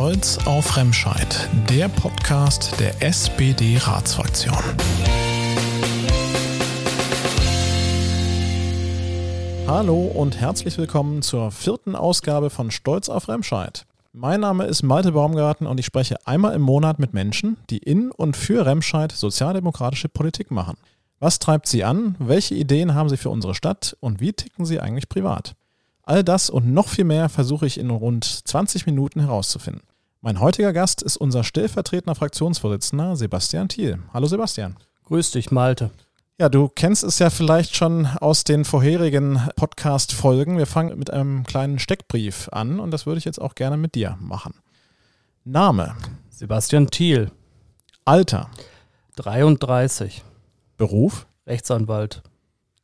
Stolz auf Remscheid, der Podcast der SPD-Ratsfraktion. Hallo und herzlich willkommen zur vierten Ausgabe von Stolz auf Remscheid. Mein Name ist Malte Baumgarten und ich spreche einmal im Monat mit Menschen, die in und für Remscheid sozialdemokratische Politik machen. Was treibt sie an? Welche Ideen haben sie für unsere Stadt? Und wie ticken sie eigentlich privat? All das und noch viel mehr versuche ich in rund 20 Minuten herauszufinden. Mein heutiger Gast ist unser stellvertretender Fraktionsvorsitzender Sebastian Thiel. Hallo Sebastian. Grüß dich, Malte. Ja, du kennst es ja vielleicht schon aus den vorherigen Podcast-Folgen. Wir fangen mit einem kleinen Steckbrief an und das würde ich jetzt auch gerne mit dir machen. Name. Sebastian Thiel. Alter. 33. Beruf. Rechtsanwalt.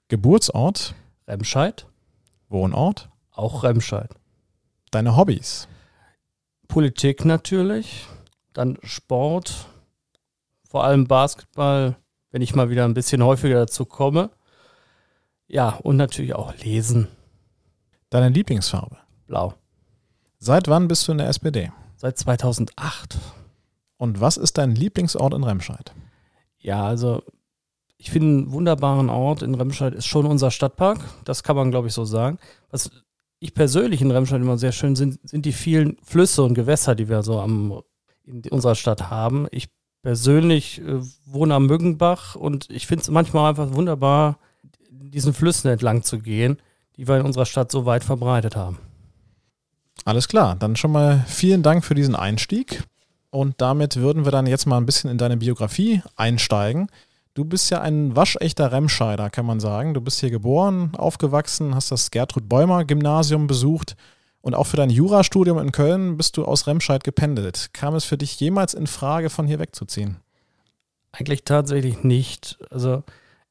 Geburtsort. Remscheid. Wohnort. Auch Remscheid. Deine Hobbys? Politik natürlich, dann Sport, vor allem Basketball, wenn ich mal wieder ein bisschen häufiger dazu komme. Ja, und natürlich auch lesen. Deine Lieblingsfarbe? Blau. Seit wann bist du in der SPD? Seit 2008. Und was ist dein Lieblingsort in Remscheid? Ja, also ich finde einen wunderbaren Ort in Remscheid ist schon unser Stadtpark. Das kann man, glaube ich, so sagen. Was ich persönlich in Remscheid immer sehr schön sind, sind die vielen Flüsse und Gewässer, die wir so am, in unserer Stadt haben. Ich persönlich äh, wohne am Müggenbach und ich finde es manchmal einfach wunderbar, diesen Flüssen entlang zu gehen, die wir in unserer Stadt so weit verbreitet haben. Alles klar, dann schon mal vielen Dank für diesen Einstieg. Und damit würden wir dann jetzt mal ein bisschen in deine Biografie einsteigen. Du bist ja ein waschechter Remscheider, kann man sagen. Du bist hier geboren, aufgewachsen, hast das Gertrud Bäumer Gymnasium besucht und auch für dein Jurastudium in Köln bist du aus Remscheid gependelt. Kam es für dich jemals in Frage, von hier wegzuziehen? Eigentlich tatsächlich nicht. Also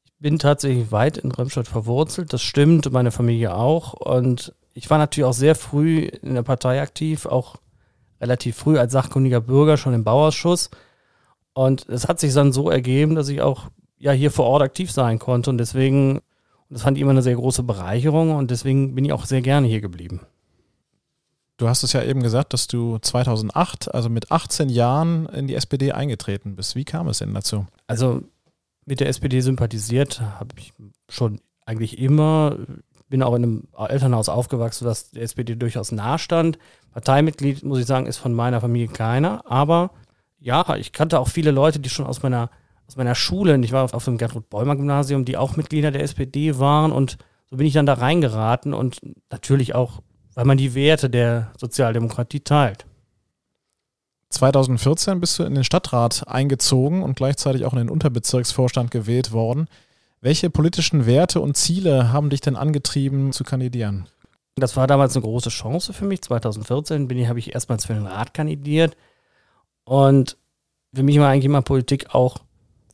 ich bin tatsächlich weit in Remscheid verwurzelt, das stimmt, meine Familie auch. Und ich war natürlich auch sehr früh in der Partei aktiv, auch relativ früh als sachkundiger Bürger schon im Bauausschuss. Und es hat sich dann so ergeben, dass ich auch ja hier vor Ort aktiv sein konnte und deswegen, das fand ich immer eine sehr große Bereicherung und deswegen bin ich auch sehr gerne hier geblieben. Du hast es ja eben gesagt, dass du 2008, also mit 18 Jahren in die SPD eingetreten bist. Wie kam es denn dazu? Also mit der SPD sympathisiert habe ich schon eigentlich immer. Bin auch in einem Elternhaus aufgewachsen, das der SPD durchaus nahe stand. Parteimitglied, muss ich sagen, ist von meiner Familie keiner, aber ja, ich kannte auch viele Leute, die schon aus meiner, aus meiner Schule, ich war auf, auf dem Gertrud-Bäumer-Gymnasium, die auch Mitglieder der SPD waren und so bin ich dann da reingeraten und natürlich auch, weil man die Werte der Sozialdemokratie teilt. 2014 bist du in den Stadtrat eingezogen und gleichzeitig auch in den Unterbezirksvorstand gewählt worden. Welche politischen Werte und Ziele haben dich denn angetrieben zu kandidieren? Das war damals eine große Chance für mich. 2014 bin ich, habe ich erstmals für den Rat kandidiert. Und für mich war eigentlich immer Politik auch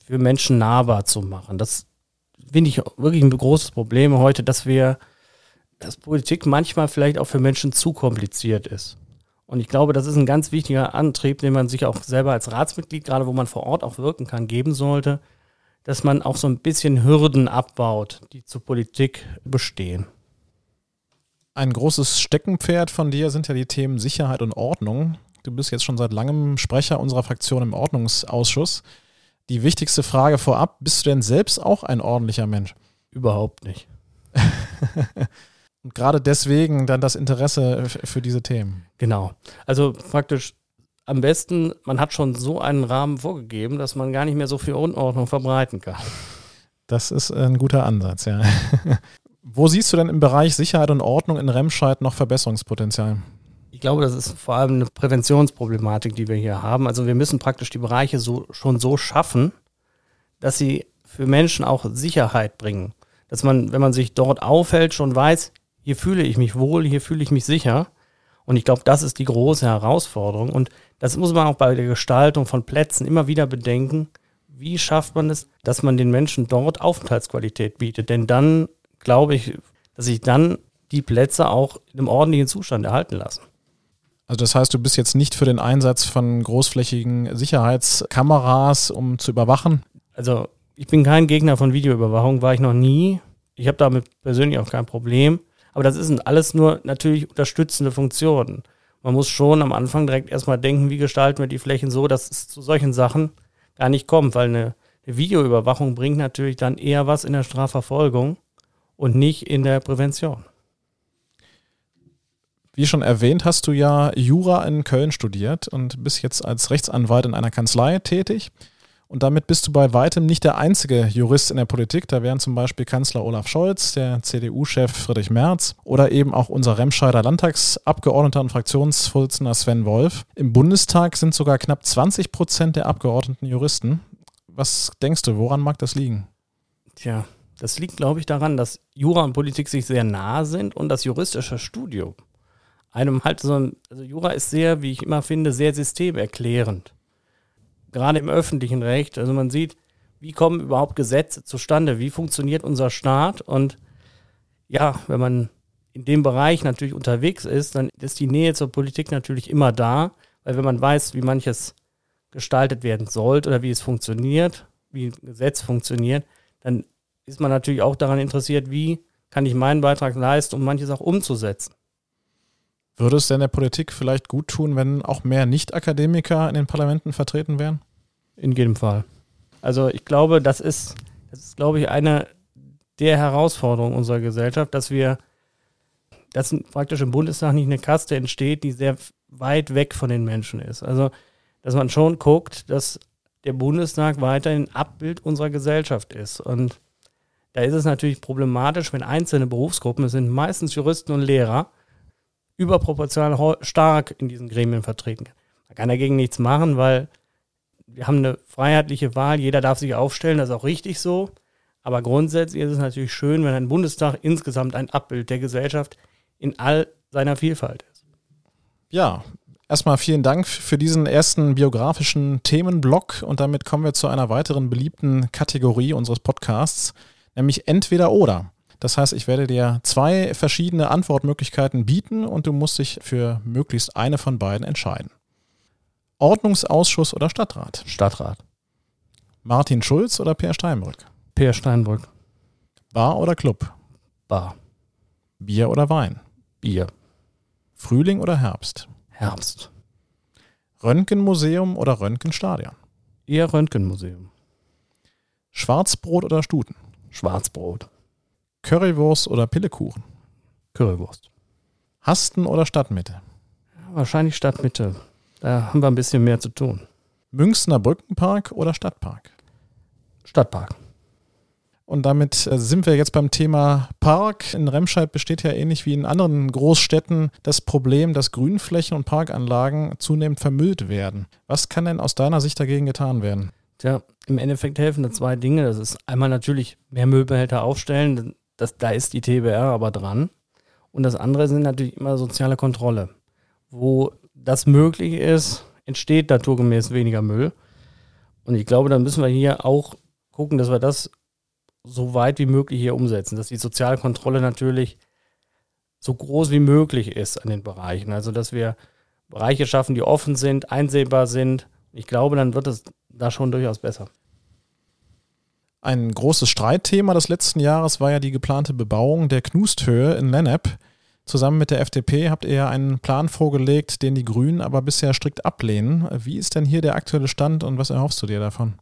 für Menschen nahbar zu machen. Das finde ich wirklich ein großes Problem heute, dass wir, dass Politik manchmal vielleicht auch für Menschen zu kompliziert ist. Und ich glaube, das ist ein ganz wichtiger Antrieb, den man sich auch selber als Ratsmitglied, gerade wo man vor Ort auch wirken kann, geben sollte, dass man auch so ein bisschen Hürden abbaut, die zur Politik bestehen. Ein großes Steckenpferd von dir sind ja die Themen Sicherheit und Ordnung. Du bist jetzt schon seit langem Sprecher unserer Fraktion im Ordnungsausschuss. Die wichtigste Frage vorab, bist du denn selbst auch ein ordentlicher Mensch? Überhaupt nicht. Und gerade deswegen dann das Interesse für diese Themen. Genau. Also praktisch am besten, man hat schon so einen Rahmen vorgegeben, dass man gar nicht mehr so viel Unordnung verbreiten kann. Das ist ein guter Ansatz, ja. Wo siehst du denn im Bereich Sicherheit und Ordnung in Remscheid noch Verbesserungspotenzial? Ich glaube, das ist vor allem eine Präventionsproblematik, die wir hier haben. Also wir müssen praktisch die Bereiche so, schon so schaffen, dass sie für Menschen auch Sicherheit bringen. Dass man, wenn man sich dort aufhält, schon weiß, hier fühle ich mich wohl, hier fühle ich mich sicher. Und ich glaube, das ist die große Herausforderung. Und das muss man auch bei der Gestaltung von Plätzen immer wieder bedenken. Wie schafft man es, dass man den Menschen dort Aufenthaltsqualität bietet? Denn dann glaube ich, dass sich dann die Plätze auch in einem ordentlichen Zustand erhalten lassen. Also das heißt, du bist jetzt nicht für den Einsatz von großflächigen Sicherheitskameras, um zu überwachen? Also ich bin kein Gegner von Videoüberwachung, war ich noch nie. Ich habe damit persönlich auch kein Problem. Aber das sind alles nur natürlich unterstützende Funktionen. Man muss schon am Anfang direkt erstmal denken, wie gestalten wir die Flächen so, dass es zu solchen Sachen gar nicht kommt, weil eine, eine Videoüberwachung bringt natürlich dann eher was in der Strafverfolgung und nicht in der Prävention. Wie schon erwähnt, hast du ja Jura in Köln studiert und bist jetzt als Rechtsanwalt in einer Kanzlei tätig. Und damit bist du bei weitem nicht der einzige Jurist in der Politik. Da wären zum Beispiel Kanzler Olaf Scholz, der CDU-Chef Friedrich Merz oder eben auch unser Remscheider Landtagsabgeordneter und Fraktionsvorsitzender Sven Wolf. Im Bundestag sind sogar knapp 20 Prozent der Abgeordneten Juristen. Was denkst du, woran mag das liegen? Tja, das liegt, glaube ich, daran, dass Jura und Politik sich sehr nahe sind und das juristische Studium einem halt so ein, also Jura ist sehr, wie ich immer finde, sehr systemerklärend gerade im öffentlichen Recht. Also man sieht, wie kommen überhaupt Gesetze zustande, wie funktioniert unser Staat und ja, wenn man in dem Bereich natürlich unterwegs ist, dann ist die Nähe zur Politik natürlich immer da, weil wenn man weiß, wie manches gestaltet werden sollte oder wie es funktioniert, wie ein Gesetz funktioniert, dann ist man natürlich auch daran interessiert, wie kann ich meinen Beitrag leisten, um manches auch umzusetzen. Würde es denn der Politik vielleicht gut tun, wenn auch mehr Nicht-Akademiker in den Parlamenten vertreten wären? In jedem Fall. Also ich glaube, das ist, das ist, glaube ich, eine der Herausforderungen unserer Gesellschaft, dass wir, dass praktisch im Bundestag nicht eine Kaste entsteht, die sehr weit weg von den Menschen ist. Also, dass man schon guckt, dass der Bundestag weiterhin Abbild unserer Gesellschaft ist. Und da ist es natürlich problematisch, wenn einzelne Berufsgruppen, es sind meistens Juristen und Lehrer, überproportional stark in diesen Gremien vertreten. Man kann dagegen nichts machen, weil wir haben eine freiheitliche Wahl, jeder darf sich aufstellen, das ist auch richtig so. Aber grundsätzlich ist es natürlich schön, wenn ein Bundestag insgesamt ein Abbild der Gesellschaft in all seiner Vielfalt ist. Ja, erstmal vielen Dank für diesen ersten biografischen Themenblock und damit kommen wir zu einer weiteren beliebten Kategorie unseres Podcasts, nämlich entweder oder. Das heißt, ich werde dir zwei verschiedene Antwortmöglichkeiten bieten und du musst dich für möglichst eine von beiden entscheiden. Ordnungsausschuss oder Stadtrat? Stadtrat. Martin Schulz oder Peer Steinbrück? Peer Steinbrück. Bar oder Club? Bar. Bier oder Wein? Bier. Frühling oder Herbst? Herbst. Röntgenmuseum oder Röntgenstadion? Eher Röntgenmuseum. Schwarzbrot oder Stuten? Schwarzbrot. Currywurst oder Pillekuchen? Currywurst. Hasten oder Stadtmitte? Wahrscheinlich Stadtmitte. Da haben wir ein bisschen mehr zu tun. Münchner Brückenpark oder Stadtpark? Stadtpark. Und damit äh, sind wir jetzt beim Thema Park. In Remscheid besteht ja ähnlich wie in anderen Großstädten das Problem, dass Grünflächen und Parkanlagen zunehmend vermüllt werden. Was kann denn aus deiner Sicht dagegen getan werden? Tja, im Endeffekt helfen da zwei Dinge. Das ist einmal natürlich mehr Müllbehälter aufstellen. Das, da ist die TBR aber dran. Und das andere sind natürlich immer soziale Kontrolle. Wo das möglich ist, entsteht naturgemäß weniger Müll. Und ich glaube, dann müssen wir hier auch gucken, dass wir das so weit wie möglich hier umsetzen, dass die soziale Kontrolle natürlich so groß wie möglich ist an den Bereichen. Also, dass wir Bereiche schaffen, die offen sind, einsehbar sind. Ich glaube, dann wird es da schon durchaus besser. Ein großes Streitthema des letzten Jahres war ja die geplante Bebauung der Knusthöhe in Lennep. Zusammen mit der FDP habt ihr ja einen Plan vorgelegt, den die Grünen aber bisher strikt ablehnen. Wie ist denn hier der aktuelle Stand und was erhoffst du dir davon?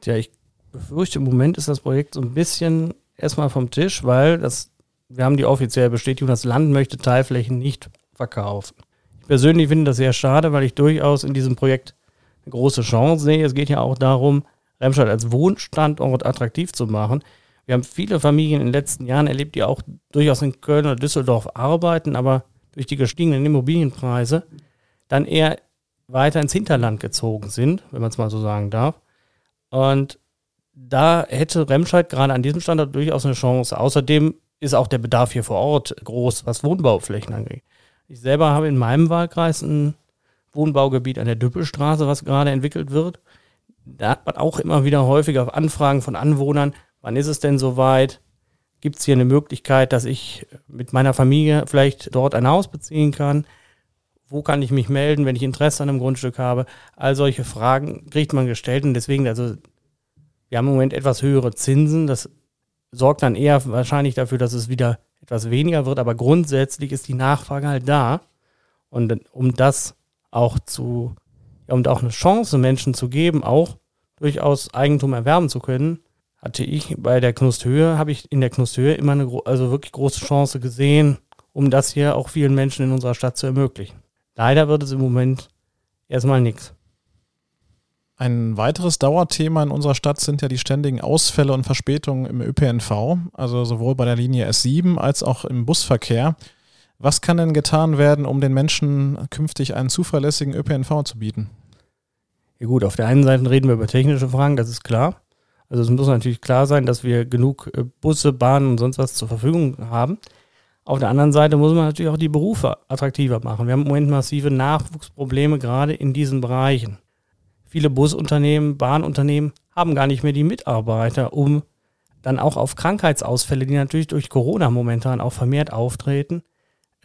Tja, ich befürchte, im Moment ist das Projekt so ein bisschen erstmal vom Tisch, weil das, wir haben die offizielle Bestätigung, das Land möchte Teilflächen nicht verkaufen. Ich persönlich finde das sehr schade, weil ich durchaus in diesem Projekt eine große Chance sehe. Es geht ja auch darum, Remscheid als Wohnstandort attraktiv zu machen. Wir haben viele Familien in den letzten Jahren erlebt, die auch durchaus in Köln oder Düsseldorf arbeiten, aber durch die gestiegenen Immobilienpreise dann eher weiter ins Hinterland gezogen sind, wenn man es mal so sagen darf. Und da hätte Remscheid gerade an diesem Standort durchaus eine Chance. Außerdem ist auch der Bedarf hier vor Ort groß, was Wohnbauflächen angeht. Ich selber habe in meinem Wahlkreis ein Wohnbaugebiet an der Düppelstraße, was gerade entwickelt wird da hat man auch immer wieder häufiger Anfragen von Anwohnern, wann ist es denn soweit? Gibt es hier eine Möglichkeit, dass ich mit meiner Familie vielleicht dort ein Haus beziehen kann? Wo kann ich mich melden, wenn ich Interesse an einem Grundstück habe? All solche Fragen kriegt man gestellt und deswegen, also wir haben im Moment etwas höhere Zinsen. Das sorgt dann eher wahrscheinlich dafür, dass es wieder etwas weniger wird, aber grundsätzlich ist die Nachfrage halt da. Und um das auch zu, ja, da auch eine Chance Menschen zu geben, auch durchaus Eigentum erwerben zu können, hatte ich bei der Knusthöhe, habe ich in der Knusthöhe immer eine also wirklich große Chance gesehen, um das hier auch vielen Menschen in unserer Stadt zu ermöglichen. Leider wird es im Moment erstmal nichts. Ein weiteres Dauerthema in unserer Stadt sind ja die ständigen Ausfälle und Verspätungen im ÖPNV, also sowohl bei der Linie S7 als auch im Busverkehr. Was kann denn getan werden, um den Menschen künftig einen zuverlässigen ÖPNV zu bieten? Ja gut, auf der einen Seite reden wir über technische Fragen, das ist klar. Also es muss natürlich klar sein, dass wir genug äh, Busse, Bahnen und sonst was zur Verfügung haben. Auf der anderen Seite muss man natürlich auch die Berufe attraktiver machen. Wir haben im Moment massive Nachwuchsprobleme gerade in diesen Bereichen. Viele Busunternehmen, Bahnunternehmen haben gar nicht mehr die Mitarbeiter, um dann auch auf Krankheitsausfälle, die natürlich durch Corona momentan auch vermehrt auftreten,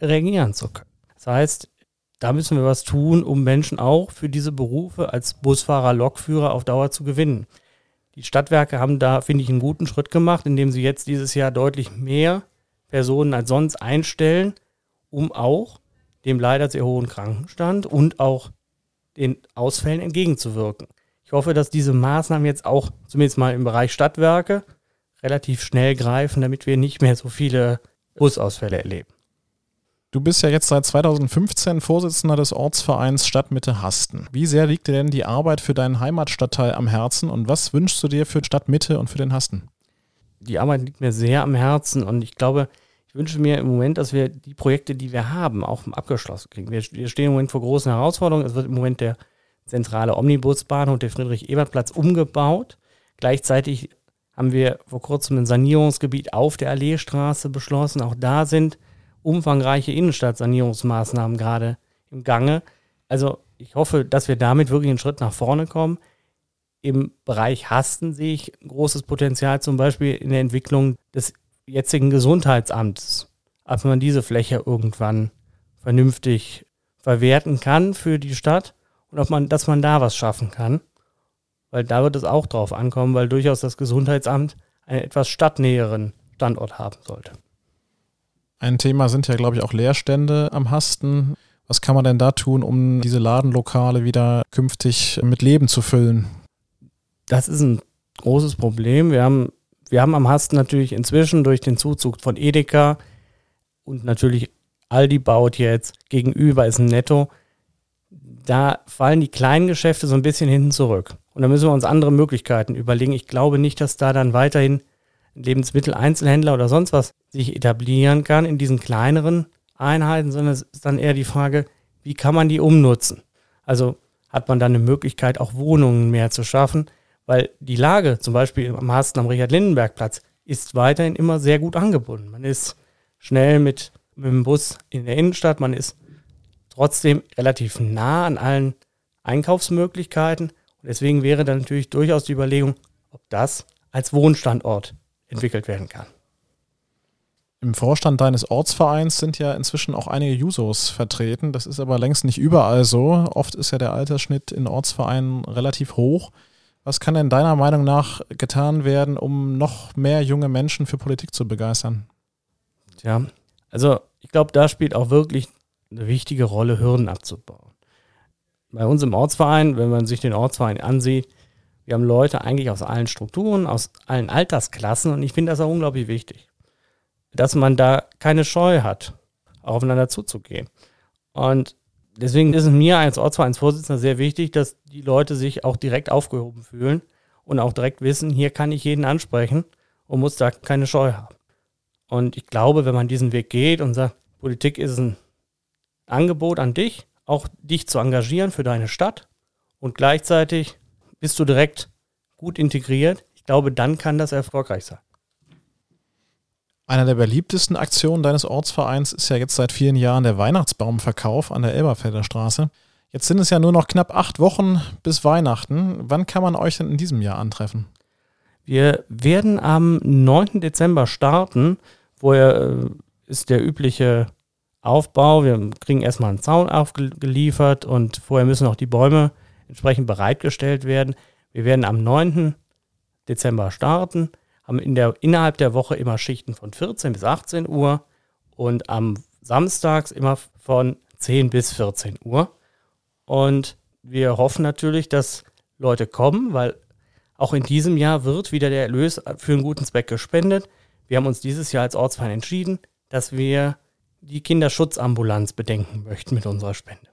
reagieren zu können. Das heißt, da müssen wir was tun, um Menschen auch für diese Berufe als Busfahrer, Lokführer auf Dauer zu gewinnen. Die Stadtwerke haben da, finde ich, einen guten Schritt gemacht, indem sie jetzt dieses Jahr deutlich mehr Personen als sonst einstellen, um auch dem leider sehr hohen Krankenstand und auch den Ausfällen entgegenzuwirken. Ich hoffe, dass diese Maßnahmen jetzt auch zumindest mal im Bereich Stadtwerke relativ schnell greifen, damit wir nicht mehr so viele Busausfälle erleben. Du bist ja jetzt seit 2015 Vorsitzender des Ortsvereins Stadtmitte Hasten. Wie sehr liegt dir denn die Arbeit für deinen Heimatstadtteil am Herzen und was wünschst du dir für Stadtmitte und für den Hasten? Die Arbeit liegt mir sehr am Herzen und ich glaube, ich wünsche mir im Moment, dass wir die Projekte, die wir haben, auch abgeschlossen kriegen. Wir, wir stehen im Moment vor großen Herausforderungen. Es wird im Moment der zentrale Omnibusbahnhof, der Friedrich-Ebert-Platz, umgebaut. Gleichzeitig haben wir vor kurzem ein Sanierungsgebiet auf der Alleestraße beschlossen. Auch da sind umfangreiche Innenstadtsanierungsmaßnahmen gerade im Gange. Also ich hoffe, dass wir damit wirklich einen Schritt nach vorne kommen. Im Bereich Hasten sehe ich großes Potenzial, zum Beispiel in der Entwicklung des jetzigen Gesundheitsamts, ob man diese Fläche irgendwann vernünftig verwerten kann für die Stadt und ob man, dass man da was schaffen kann. Weil da wird es auch drauf ankommen, weil durchaus das Gesundheitsamt einen etwas stadtnäheren Standort haben sollte. Ein Thema sind ja, glaube ich, auch Leerstände am Hasten. Was kann man denn da tun, um diese Ladenlokale wieder künftig mit Leben zu füllen? Das ist ein großes Problem. Wir haben wir haben am Hasten natürlich inzwischen durch den Zuzug von Edeka und natürlich Aldi baut jetzt, gegenüber ist ein Netto, da fallen die kleinen Geschäfte so ein bisschen hinten zurück. Und da müssen wir uns andere Möglichkeiten überlegen. Ich glaube nicht, dass da dann weiterhin Lebensmitteleinzelhändler oder sonst was sich etablieren kann in diesen kleineren Einheiten, sondern es ist dann eher die Frage, wie kann man die umnutzen? Also hat man dann eine Möglichkeit, auch Wohnungen mehr zu schaffen, weil die Lage, zum Beispiel am Hasten am Richard-Lindenberg-Platz, ist weiterhin immer sehr gut angebunden. Man ist schnell mit, mit dem Bus in der Innenstadt, man ist trotzdem relativ nah an allen Einkaufsmöglichkeiten. Und deswegen wäre dann natürlich durchaus die Überlegung, ob das als Wohnstandort entwickelt werden kann. Im Vorstand deines Ortsvereins sind ja inzwischen auch einige Jusos vertreten. Das ist aber längst nicht überall so. Oft ist ja der Altersschnitt in Ortsvereinen relativ hoch. Was kann denn deiner Meinung nach getan werden, um noch mehr junge Menschen für Politik zu begeistern? Tja, also ich glaube, da spielt auch wirklich eine wichtige Rolle, Hürden abzubauen. Bei uns im Ortsverein, wenn man sich den Ortsverein ansieht, wir haben Leute eigentlich aus allen Strukturen, aus allen Altersklassen und ich finde das auch unglaublich wichtig, dass man da keine Scheu hat, aufeinander zuzugehen. Und deswegen ist es mir als Ortsvereinsvorsitzender sehr wichtig, dass die Leute sich auch direkt aufgehoben fühlen und auch direkt wissen, hier kann ich jeden ansprechen und muss da keine Scheu haben. Und ich glaube, wenn man diesen Weg geht und sagt, Politik ist ein Angebot an dich, auch dich zu engagieren für deine Stadt und gleichzeitig bist du direkt gut integriert, ich glaube, dann kann das erfolgreich sein. Einer der beliebtesten Aktionen deines Ortsvereins ist ja jetzt seit vielen Jahren der Weihnachtsbaumverkauf an der Elberfelder Straße. Jetzt sind es ja nur noch knapp acht Wochen bis Weihnachten. Wann kann man euch denn in diesem Jahr antreffen? Wir werden am 9. Dezember starten. Vorher äh, ist der übliche Aufbau. Wir kriegen erstmal einen Zaun aufgeliefert und vorher müssen auch die Bäume entsprechend bereitgestellt werden. Wir werden am 9. Dezember starten haben in der, innerhalb der Woche immer Schichten von 14 bis 18 Uhr und am Samstags immer von 10 bis 14 Uhr. Und wir hoffen natürlich, dass Leute kommen, weil auch in diesem Jahr wird wieder der Erlös für einen guten Zweck gespendet. Wir haben uns dieses Jahr als Ortsverein entschieden, dass wir die Kinderschutzambulanz bedenken möchten mit unserer Spende.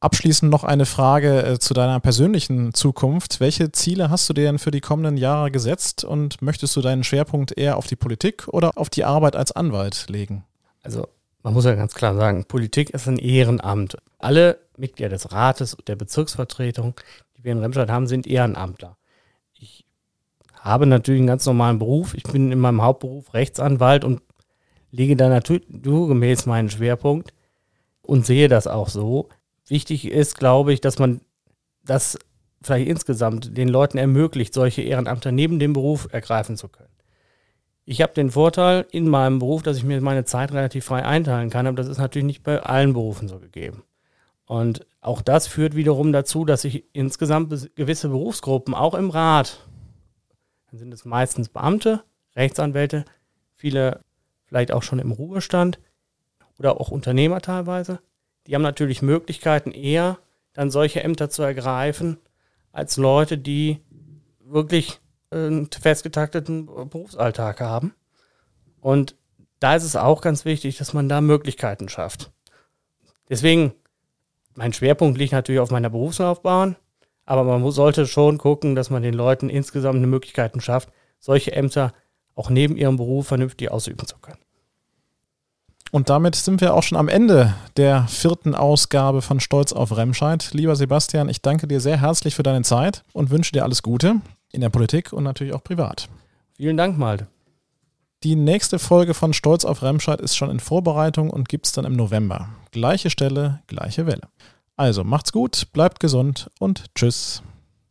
Abschließend noch eine Frage äh, zu deiner persönlichen Zukunft. Welche Ziele hast du dir denn für die kommenden Jahre gesetzt und möchtest du deinen Schwerpunkt eher auf die Politik oder auf die Arbeit als Anwalt legen? Also man muss ja ganz klar sagen, Politik ist ein Ehrenamt. Alle Mitglieder des Rates und der Bezirksvertretung, die wir in Remscheid haben, sind Ehrenamtler. Ich habe natürlich einen ganz normalen Beruf. Ich bin in meinem Hauptberuf Rechtsanwalt und lege da natürlich gemäß meinen Schwerpunkt und sehe das auch so wichtig ist, glaube ich, dass man das vielleicht insgesamt den Leuten ermöglicht, solche Ehrenamter neben dem Beruf ergreifen zu können. Ich habe den Vorteil in meinem Beruf, dass ich mir meine Zeit relativ frei einteilen kann, aber das ist natürlich nicht bei allen Berufen so gegeben. Und auch das führt wiederum dazu, dass sich insgesamt gewisse Berufsgruppen auch im Rat, dann sind es meistens Beamte, Rechtsanwälte, viele vielleicht auch schon im Ruhestand oder auch Unternehmer teilweise, die haben natürlich Möglichkeiten, eher dann solche Ämter zu ergreifen, als Leute, die wirklich einen festgetakteten Berufsalltag haben. Und da ist es auch ganz wichtig, dass man da Möglichkeiten schafft. Deswegen, mein Schwerpunkt liegt natürlich auf meiner Berufslaufbahn, aber man sollte schon gucken, dass man den Leuten insgesamt Möglichkeiten schafft, solche Ämter auch neben ihrem Beruf vernünftig ausüben zu können. Und damit sind wir auch schon am Ende der vierten Ausgabe von Stolz auf Remscheid. Lieber Sebastian, ich danke dir sehr herzlich für deine Zeit und wünsche dir alles Gute in der Politik und natürlich auch privat. Vielen Dank, Malte. Die nächste Folge von Stolz auf Remscheid ist schon in Vorbereitung und gibt es dann im November. Gleiche Stelle, gleiche Welle. Also macht's gut, bleibt gesund und tschüss.